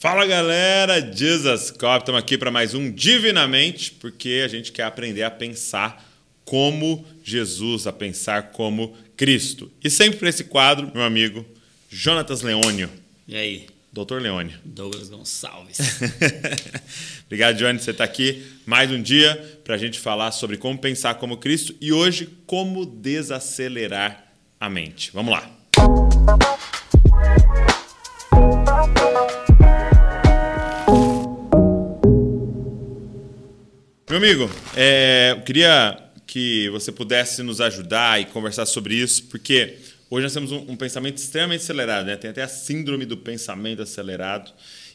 Fala galera, Jesus Cop, estamos aqui para mais um Divinamente, porque a gente quer aprender a pensar como Jesus, a pensar como Cristo. E sempre para esse quadro, meu amigo Jonatas Leônio. E aí? Doutor Leônio. Douglas Gonçalves. Obrigado, Johnny, você está aqui mais um dia para a gente falar sobre como pensar como Cristo e hoje como desacelerar a mente. Vamos lá. Meu amigo, é, eu queria que você pudesse nos ajudar e conversar sobre isso, porque hoje nós temos um, um pensamento extremamente acelerado, né? tem até a síndrome do pensamento acelerado.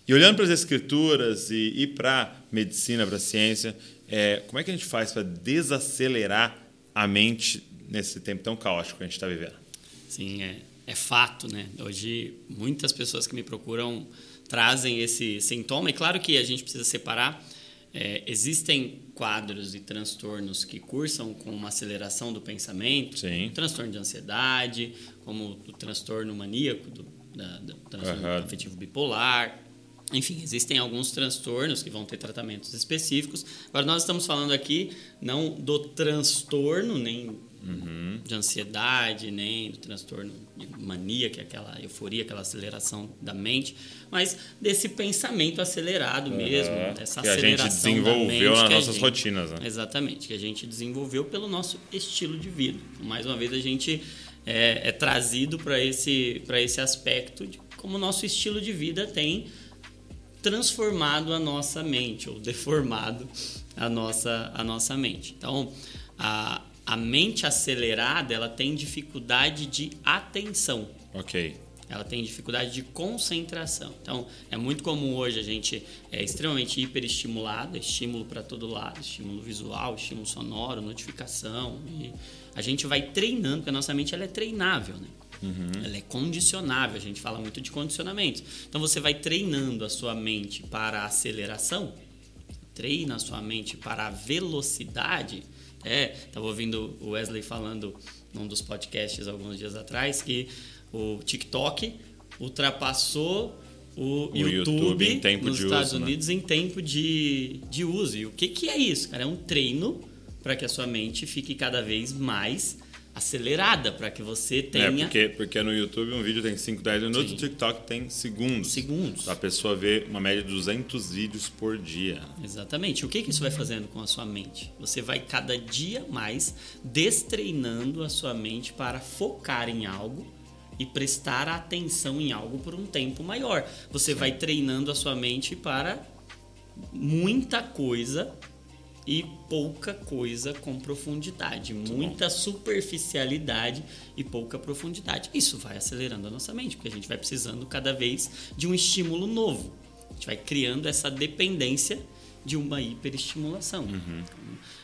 E olhando para as escrituras e, e para a medicina, para a ciência, é, como é que a gente faz para desacelerar a mente nesse tempo tão caótico que a gente está vivendo? Sim, é, é fato, né? Hoje, muitas pessoas que me procuram trazem esse sintoma. E claro que a gente precisa separar é, existem quadros e transtornos que cursam com uma aceleração do pensamento, Sim. transtorno de ansiedade, como o transtorno maníaco, do, da, do transtorno Uhum. afetivo bipolar. Enfim, existem alguns transtornos que vão ter tratamentos específicos. Agora, nós estamos falando aqui não do transtorno, nem de ansiedade, nem do transtorno de mania, que é aquela euforia, aquela aceleração da mente, mas desse pensamento acelerado mesmo, Uhum. dessa Que a gente aceleração desenvolveu mente nas nossas gente- rotinas, né? Exatamente, que a gente desenvolveu pelo nosso estilo de vida. Mais uma vez a gente é, é trazido para esse, para esse aspecto de como o nosso estilo de vida tem transformado a nossa mente ou deformado a nossa, a nossa mente. Então, a, a mente acelerada ela tem dificuldade de atenção. Ok. Ela tem dificuldade de concentração. Então, é muito comum hoje a gente é extremamente hiperestimulado, estímulo para todo lado, estímulo visual, estímulo sonoro, notificação. E a gente vai treinando, porque a nossa mente ela é treinável, né? Ela é condicionável, a gente fala muito de condicionamento. Então, você vai treinando a sua mente para a aceleração, treina a sua mente para a velocidade. É, estava ouvindo o Wesley falando num dos podcasts alguns dias atrás que o TikTok ultrapassou o, O YouTube, YouTube nos Estados uso, né? Unidos em tempo de, de uso. E o que, que é isso, cara? É um treino para que a sua mente fique cada vez mais acelerada, para que você É, tenha porque, porque no YouTube um vídeo tem 5, 10 minutos, Sim. o TikTok tem segundos. segundos. A pessoa vê uma média de 200 vídeos por dia. Exatamente. O que, que isso vai fazendo com a sua mente? Você vai cada dia mais destreinando a sua mente para focar em algo e prestar atenção em algo por um tempo maior. Você vai treinando a sua mente para muita coisa e pouca coisa com profundidade, muita superficialidade e pouca profundidade. Isso vai acelerando a nossa mente, porque a gente vai precisando cada vez de um estímulo novo. A gente vai criando essa dependência de uma hiperestimulação.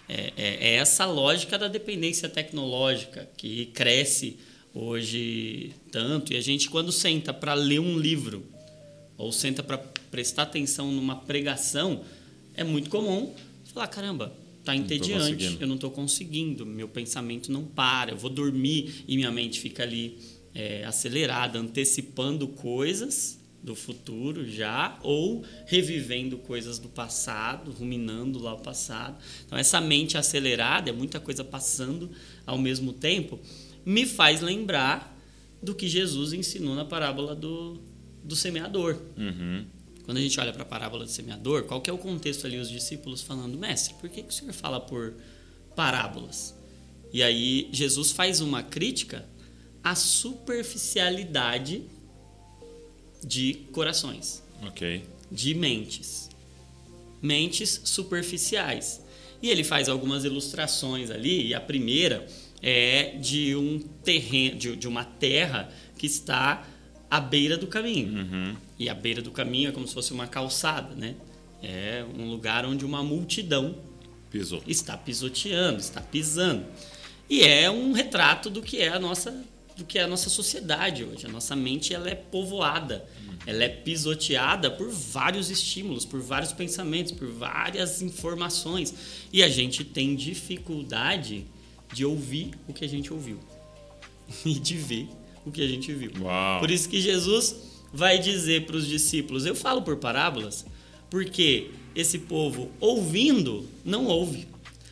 É, é- é essa lógica da dependência tecnológica que cresce hoje tanto. E a gente, quando senta para ler um livro ou senta para prestar atenção numa pregação, é muito comum falar: caramba, tá entediante, eu não estou conseguindo, meu pensamento não para, eu vou dormir e minha mente fica ali é, acelerada, antecipando coisas do futuro já ou revivendo coisas do passado, ruminando lá o passado. Então essa mente acelerada, é muita coisa passando ao mesmo tempo, me faz lembrar do que Jesus ensinou na parábola do, do semeador. Uhum. Quando a gente olha para a parábola do semeador, qual que é o contexto ali? Os discípulos falando, mestre, por que, que o senhor fala por parábolas? E aí Jesus faz uma crítica à superficialidade de corações, Ok. de mentes. Mentes superficiais. E ele faz algumas ilustrações ali, e a primeira é de um terreno, de, de uma terra que está à beira do caminho. Uhum. E a beira do caminho é como se fosse uma calçada, né? É um lugar onde uma multidão Pisou. está pisoteando, está pisando. E é um retrato do que é a nossa do que é a nossa sociedade hoje. A nossa mente ela é povoada, ela é pisoteada por vários estímulos, por vários pensamentos, por várias informações. E a gente tem dificuldade de ouvir o que a gente ouviu e de ver o que a gente viu. Uau. Por isso que Jesus vai dizer para os discípulos: Eu falo por parábolas, porque esse povo ouvindo não ouve.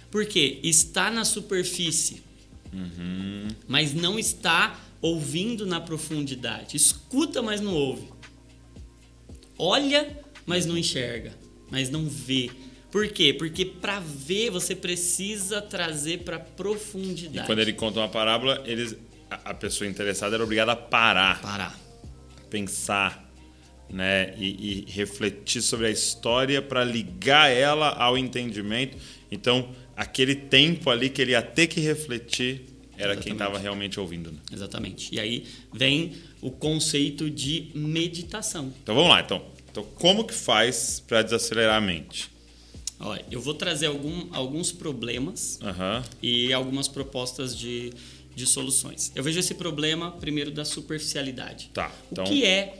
Porque está na superfície, Uhum. mas não está ouvindo na profundidade. Escuta, mas não ouve. Olha, mas não enxerga, mas não vê. Por quê? Porque para ver você precisa trazer para E profundidade. quando ele conta uma parábola, eles, a pessoa interessada era obrigada a parar, parar. pensar, né, e, e refletir sobre a história para ligar ela ao entendimento. Então, aquele tempo ali que ele ia ter que refletir era quem Exatamente. estava realmente ouvindo. né? Exatamente. E aí vem o conceito de meditação. Então, vamos lá. Então, então como que faz para desacelerar a mente? Olha, eu vou trazer algum, alguns problemas Aham. e algumas propostas de, de soluções. Eu vejo esse problema primeiro da superficialidade. Tá. Então, O que é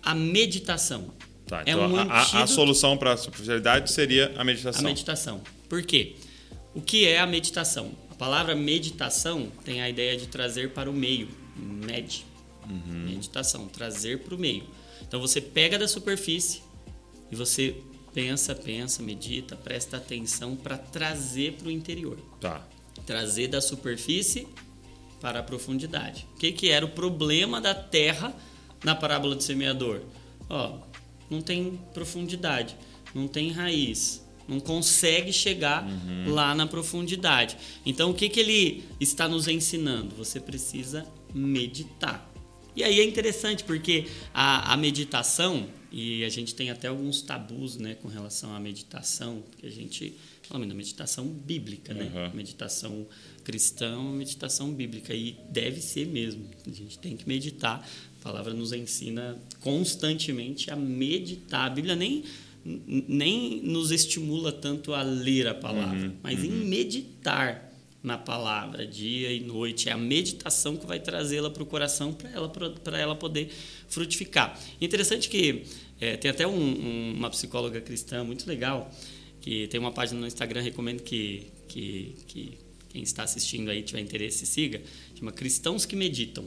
a meditação? tá. é Então, um a- a, a solução para a superficialidade seria a A meditação. meditação. Por quê? O que é a meditação? A palavra meditação tem a ideia de trazer para o meio. Med. Uhum. Meditação, trazer para o meio. Então você pega da superfície e você pensa, pensa, medita, presta atenção para trazer para o interior. Tá. Trazer da superfície para a profundidade. O que, que era o problema da terra na parábola do semeador? Ó, não tem profundidade, não tem raiz, não consegue chegar lá na profundidade. Então, o que, que ele está nos ensinando? Você precisa meditar. E aí é interessante porque a, a meditação, e a gente tem até alguns tabus né, com relação à meditação, porque a gente da meditação bíblica, né? Uhum. Meditação cristã, uma meditação bíblica. E deve ser mesmo. A gente tem que meditar. A palavra nos ensina constantemente a meditar. A Bíblia nem, nem nos estimula tanto a ler a palavra, Uhum, mas em meditar na palavra dia e noite. É a meditação que vai trazê-la para o coração para ela, para ela poder frutificar. Interessante que é, tem até um- um- uma psicóloga cristã muito legal que tem uma página no Instagram, recomendo que, que, que quem está assistindo aí tiver interesse siga, chama Cristãos que Meditam.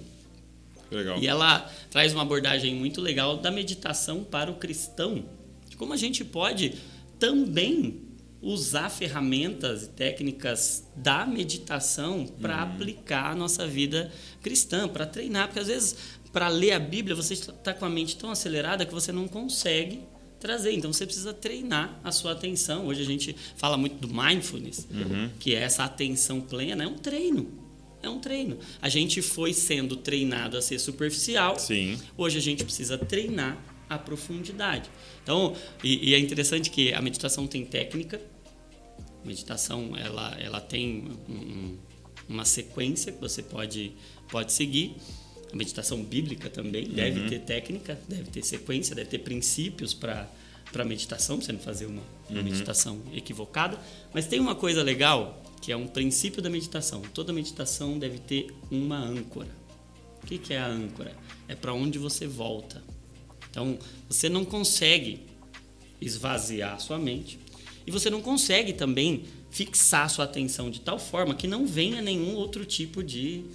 Legal. E ela traz uma abordagem muito legal da meditação para o cristão, de como a gente pode também usar ferramentas e técnicas da meditação para aplicar a nossa vida cristã, para treinar, porque às vezes para ler a Bíblia você está com a mente tão acelerada que você não consegue trazer. Então você precisa treinar a sua atenção. Hoje a gente fala muito do mindfulness, que é essa atenção plena, é um treino. É um treino. A gente foi sendo treinado a ser superficial. Sim. Hoje a gente precisa treinar a profundidade. Então, e, e é interessante que a meditação tem técnica. A meditação ela, ela tem um- um- uma sequência que você pode, pode seguir. A meditação bíblica também deve ter técnica, deve ter sequência, deve ter princípios para para meditação, para você não fazer uma, uma meditação equivocada. Mas tem uma coisa legal que é um princípio da meditação. Toda meditação deve ter uma âncora. O que, que é a âncora? É para onde você volta. Então, você não consegue esvaziar a sua mente e você não consegue também fixar a sua atenção de tal forma que não venha nenhum outro tipo de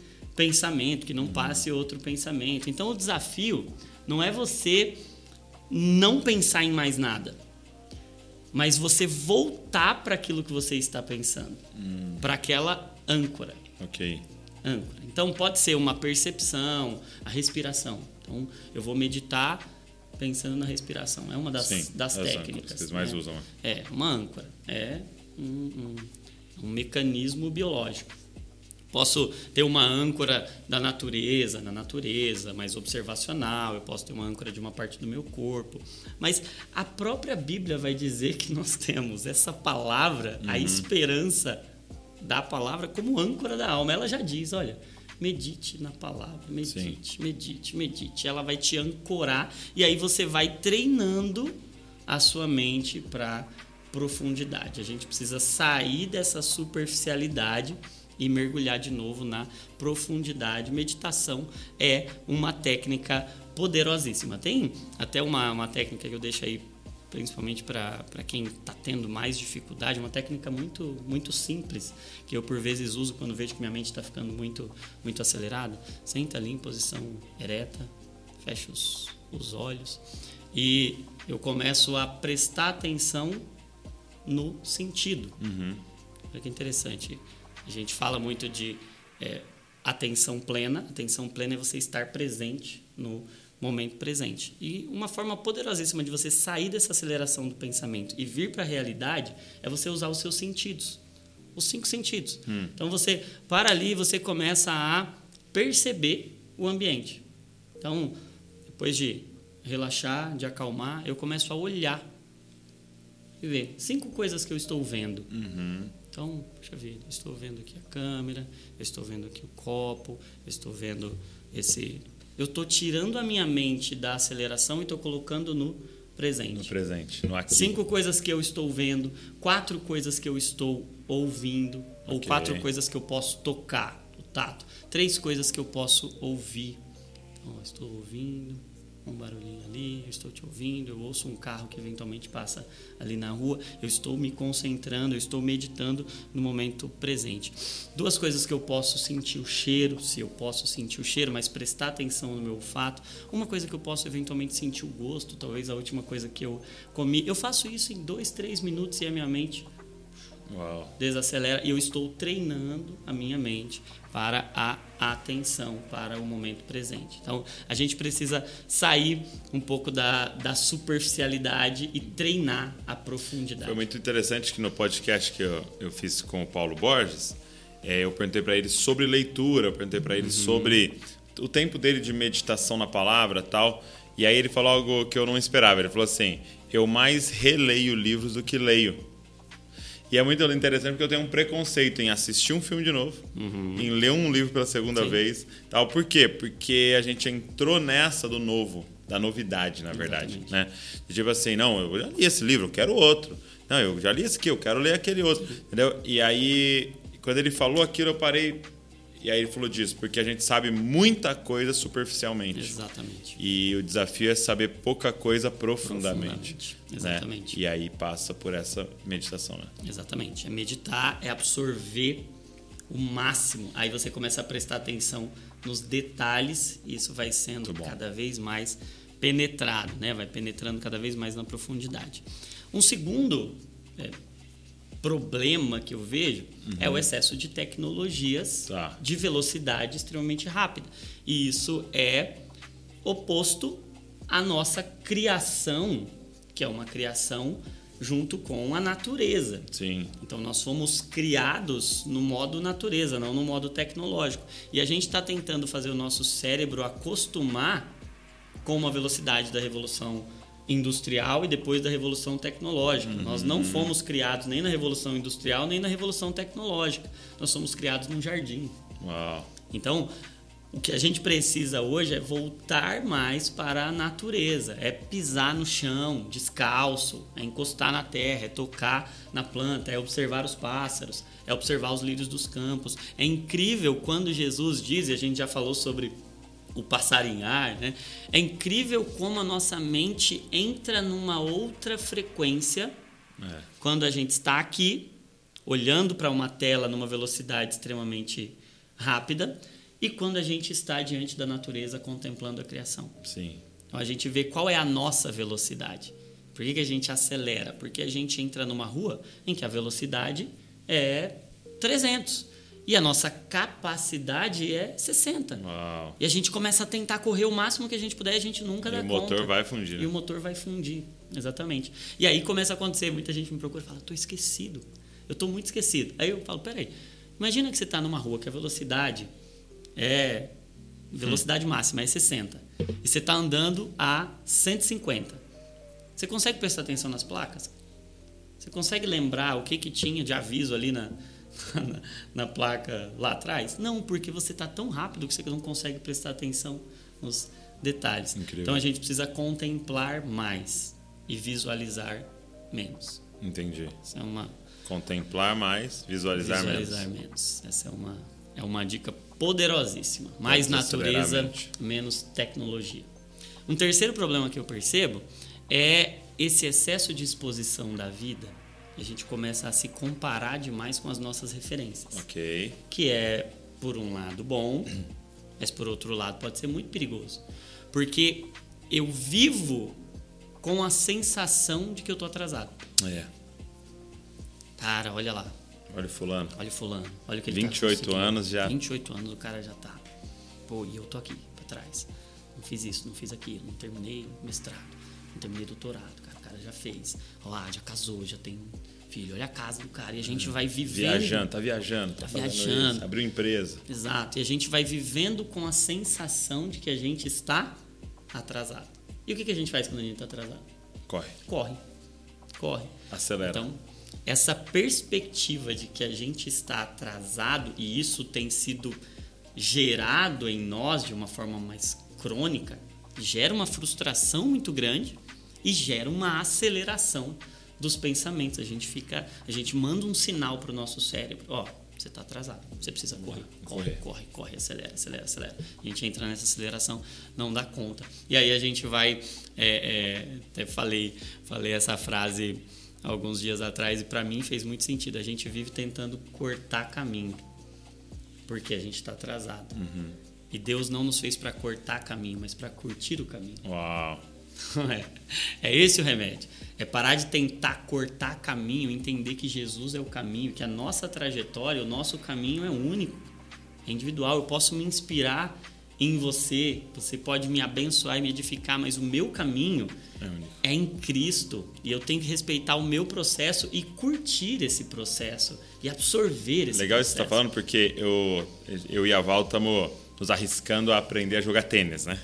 pensamento, que não passe outro pensamento. Então, o desafio não é você não pensar em mais nada, mas você voltar para aquilo que você está pensando, para aquela âncora Ok. âncora. Então pode ser uma percepção, a respiração. Então eu vou meditar pensando na respiração. É uma das, Sim, das técnicas. que vocês mais né? usam? É, uma âncora. É um, um- um mecanismo biológico. Posso ter uma âncora da natureza, na natureza, mais observacional. Eu posso ter uma âncora de uma parte do meu corpo. Mas a própria Bíblia vai dizer que nós temos essa palavra, a esperança da palavra, como âncora da alma. Ela já diz: olha, medite na palavra, medite, medite, medite. Ela vai te ancorar e aí você vai treinando a sua mente para profundidade. A gente precisa sair dessa superficialidade e mergulhar de novo na profundidade. Meditação é uma técnica poderosíssima. Tem até uma, uma técnica que eu deixo aí principalmente para quem está tendo mais dificuldade, uma técnica muito muito simples que eu por vezes uso quando vejo que minha mente está ficando muito muito acelerada. Senta ali em posição ereta, fecho os, os olhos e eu começo a prestar atenção no sentido. Uhum. Olha que interessante. A gente fala muito de é, atenção plena. Atenção plena é você estar presente no momento presente. E uma forma poderosíssima de você sair dessa aceleração do pensamento e vir para a realidade é você usar os seus sentidos. Os cinco sentidos. Hum. Então você para ali, você começa a perceber o ambiente. Então, depois de relaxar, de acalmar, eu começo a olhar e ver cinco coisas que eu estou vendo. Uhum. Então, puxa vida, eu estou vendo aqui a câmera, estou vendo aqui o copo, estou vendo esse. Eu estou tirando a minha mente da aceleração e estou colocando no presente. No presente, no aqui. Cinco coisas que eu estou vendo, quatro coisas que eu estou ouvindo, ou Ok. quatro coisas que eu posso tocar, o tato. Três coisas que eu posso ouvir. Então, estou ouvindo um barulhinho ali, eu estou te ouvindo, eu ouço um carro que eventualmente passa ali na rua, eu estou me concentrando, eu estou meditando no momento presente. Duas coisas que eu posso sentir o cheiro, se eu posso sentir o cheiro, mas prestar atenção no meu olfato. Uma coisa que eu posso eventualmente sentir o gosto, talvez a última coisa que eu comi. Eu faço isso em dois, três minutos e a minha mente Uau. desacelera e eu estou treinando a minha mente para a atenção, para o momento presente. Então, a gente precisa sair um pouco da, da superficialidade e treinar a profundidade. Foi muito interessante que no podcast que eu, eu fiz com o Paulo Borges, é, eu perguntei para ele sobre leitura, eu perguntei para ele Uhum. sobre o tempo dele de meditação na palavra tal. E aí ele falou algo que eu não esperava. Ele falou assim: eu mais releio livros do que leio. E é muito interessante porque eu tenho um preconceito em assistir um filme de novo, em ler um livro pela segunda Uhum. Sim. vez. Tal. Por quê? Porque a gente entrou nessa do novo, da novidade, na verdade. Exatamente. Né? Tipo assim, não, eu já li esse livro, eu quero outro. Não, eu já li esse aqui, eu quero ler aquele outro. Entendeu? E aí, quando ele falou aquilo, eu parei. E aí ele falou disso, porque a gente sabe muita coisa superficialmente. Exatamente. E o desafio é saber pouca coisa profundamente. Profundamente. né? Exatamente. E aí passa por essa meditação, né? Exatamente. É meditar, é absorver o máximo. Aí você começa a prestar atenção nos detalhes e isso vai sendo cada vez mais penetrado, né? Vai penetrando cada vez mais na profundidade. Um segundo é, problema que eu vejo é o excesso de tecnologias Uhum. Tá. de velocidade extremamente rápida. E isso é oposto à nossa criação, que é uma criação junto com a natureza. Sim. Então nós fomos criados no modo natureza, não no modo tecnológico. E a gente está tentando fazer o nosso cérebro acostumar com a velocidade da revolução industrial e depois da revolução tecnológica. Nós não fomos criados nem na revolução industrial nem na revolução tecnológica. Nós somos criados num jardim. Uau. Então, o que a gente precisa hoje é voltar mais para a natureza, é pisar no chão, descalço, é encostar na terra, é tocar na planta, é observar os pássaros, é observar os lírios dos campos. É incrível quando Jesus diz, e a gente já falou sobre o passarinhar, né? É incrível como a nossa mente entra numa outra frequência É. quando a gente está aqui, olhando para uma tela numa velocidade extremamente rápida, e quando a gente está diante da natureza contemplando a criação. Sim. Então a gente vê qual é a nossa velocidade. Por que, que a gente acelera? Porque a gente entra numa rua em que a velocidade é 300 e a nossa capacidade é 60. Uau. E a gente começa a tentar correr o máximo que a gente puder e a gente nunca E dá o conta. motor vai fundir. E né? o motor vai fundir, exatamente. E aí começa a acontecer, muita gente me procura e fala, tô esquecido, eu tô muito esquecido. Aí eu falo, peraí, imagina que você está numa rua que a velocidade é, velocidade máxima é 60, e você está andando a 150. Você consegue prestar atenção nas placas? Você consegue lembrar o que, que tinha de aviso ali na, na, na placa lá atrás? Não, porque você está tão rápido que você não consegue prestar atenção nos detalhes. Incrível. Então a gente precisa contemplar mais e visualizar menos. Entendi. Essa é uma Contemplar mais, visualizar, visualizar menos. menos. Essa é uma é uma dica poderosíssima. Mais natureza, menos tecnologia. Um terceiro problema que eu percebo é esse excesso de exposição da vida. A gente começa a se comparar demais com as nossas referências Ok. que é, por um lado, bom, mas por outro lado pode ser muito perigoso. Porque eu vivo com a sensação de que eu tô atrasado. É. Cara, olha lá. Olha o fulano. Olha o fulano. Olha o que ele 28 tá anos já. 28 anos o cara já tá. Pô, e eu tô aqui pra trás. Não fiz isso, não fiz aquilo, não terminei mestrado, não terminei doutorado, cara. Já fez. Lá, já casou, já tem filho. Olha a casa do cara. E a gente vai vivendo. Viajando, tá viajando, tá, Tá viajando. isso, abriu empresa. Exato. E a gente vai vivendo com a sensação de que a gente está atrasado. E o que, que a gente faz quando a gente está atrasado? Corre, Corre. Corre. acelera. Então, essa perspectiva de que a gente está atrasado e isso tem sido gerado em nós de uma forma mais crônica, gera uma frustração muito grande e gera uma aceleração dos pensamentos. A gente fica, a gente manda um sinal para o nosso cérebro, ó, você está atrasado, você precisa correr, corre, corre, corre, acelera, acelera, acelera. A gente entra nessa aceleração, não dá conta. E aí a gente vai, é, é, até falei, falei essa frase alguns dias atrás e para mim fez muito sentido. A gente vive tentando cortar caminho porque a gente está atrasado. E Deus não nos fez para cortar caminho, mas para curtir o caminho. Uau. É. é esse o remédio. É parar de tentar cortar caminho, entender que Jesus é o caminho, que a nossa trajetória, o nosso caminho é único, é individual. Eu posso me inspirar em você, você pode me abençoar e me edificar, mas o meu caminho É é em Cristo e eu tenho que respeitar o meu processo e curtir esse processo e absorver esse Legal isso processo. que você tá falando, porque eu, eu e a Val estamos nos arriscando a aprender a jogar tênis, né?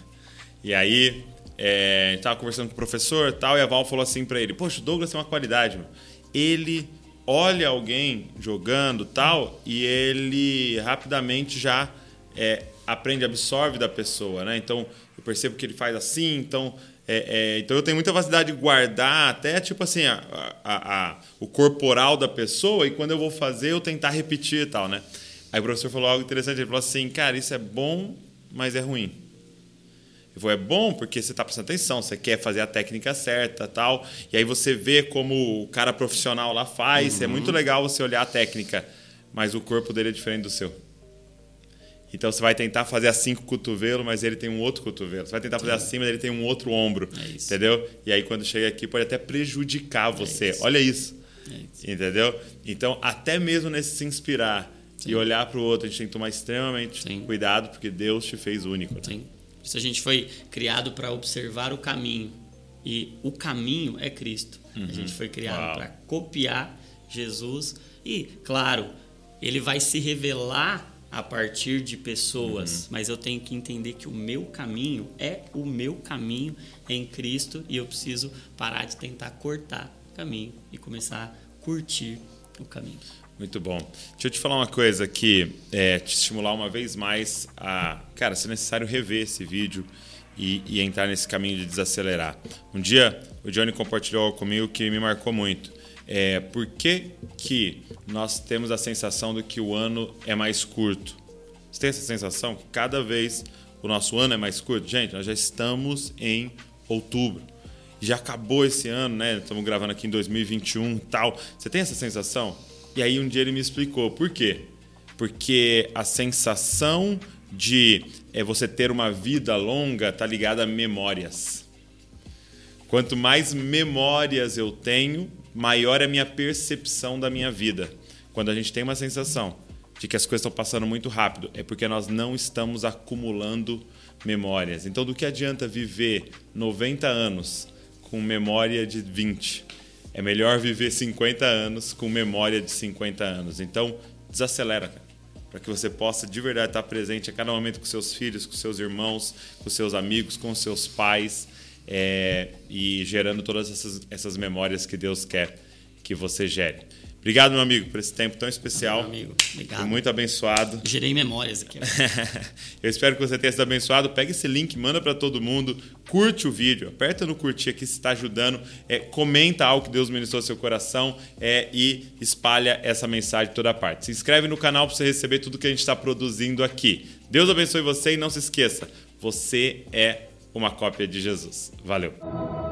E aí, é, tava conversando com o professor tal, e a Val falou assim pra ele, poxa, o Douglas tem uma qualidade, meu. Ele olha alguém jogando tal, e ele rapidamente já é, aprende, absorve da pessoa, né? Então, eu percebo que ele faz assim, então... é, é, então eu tenho muita facilidade de guardar até tipo assim a, a- a- o corporal da pessoa e quando eu vou fazer eu tentar repetir e tal, né? Aí o professor falou algo interessante, ele falou assim, cara, isso é bom, mas é ruim. Eu falei, é bom porque você está prestando atenção, você quer fazer a técnica certa tal. E aí você vê como o cara profissional lá faz. É muito legal você olhar a técnica, mas o corpo dele é diferente do seu. Então você vai tentar fazer assim com o cotovelo, mas ele tem um outro cotovelo. Você vai tentar fazer assim, mas ele tem um outro ombro. É. Entendeu? E aí quando chega aqui pode até prejudicar você. isso. Olha isso. É isso. Entendeu? Então, até mesmo nesse se inspirar e olhar para o outro, a gente tem que tomar extremamente Sim. cuidado, porque Deus te fez único. né? Sim. Isso a gente foi criado para observar o caminho. E o caminho é Cristo. A gente foi criado para copiar Jesus. E, claro, ele vai se revelar a partir de pessoas, mas eu tenho que entender que o meu caminho é o meu caminho em Cristo e eu preciso parar de tentar cortar o caminho e começar a curtir o caminho. Muito bom. Deixa eu te falar uma coisa que é, te estimular uma vez mais a, cara, se necessário rever esse vídeo e, e entrar nesse caminho de desacelerar. Um dia o Johnny compartilhou comigo que me marcou muito. É, por que, que nós temos a sensação de que o ano é mais curto? Você tem essa sensação que cada vez o nosso ano é mais curto? Gente, nós já estamos em outubro. Já acabou esse ano, né? Estamos gravando aqui em 2021 e tal. Você tem essa sensação? E aí um dia ele me explicou por quê. Porque a sensação de é, você ter uma vida longa está ligada a memórias. Quanto mais memórias eu tenho, maior é a minha percepção da minha vida. Quando a gente tem uma sensação de que as coisas estão passando muito rápido, é porque nós não estamos acumulando memórias. Então, do que adianta viver 90 anos com memória de 20? É melhor viver 50 anos com memória de 50 anos. Então, desacelera, cara para que você possa de verdade estar presente a cada momento com seus filhos, com seus irmãos, com seus amigos, com seus pais é, e gerando todas essas, essas memórias que Deus quer que você gere. Obrigado, meu amigo, por esse tempo tão especial. Meu amigo, obrigado. Fui muito abençoado. Gerei memórias aqui. Eu espero que você tenha sido abençoado. Pega esse link, manda para todo mundo, curte o vídeo, aperta no curtir aqui se está ajudando, é, comenta algo que Deus ministrou ao seu coração é, e espalha essa mensagem toda parte. Se inscreve no canal para você receber tudo que a gente está produzindo aqui. Deus abençoe você e não se esqueça, você é uma cópia de Jesus. Valeu.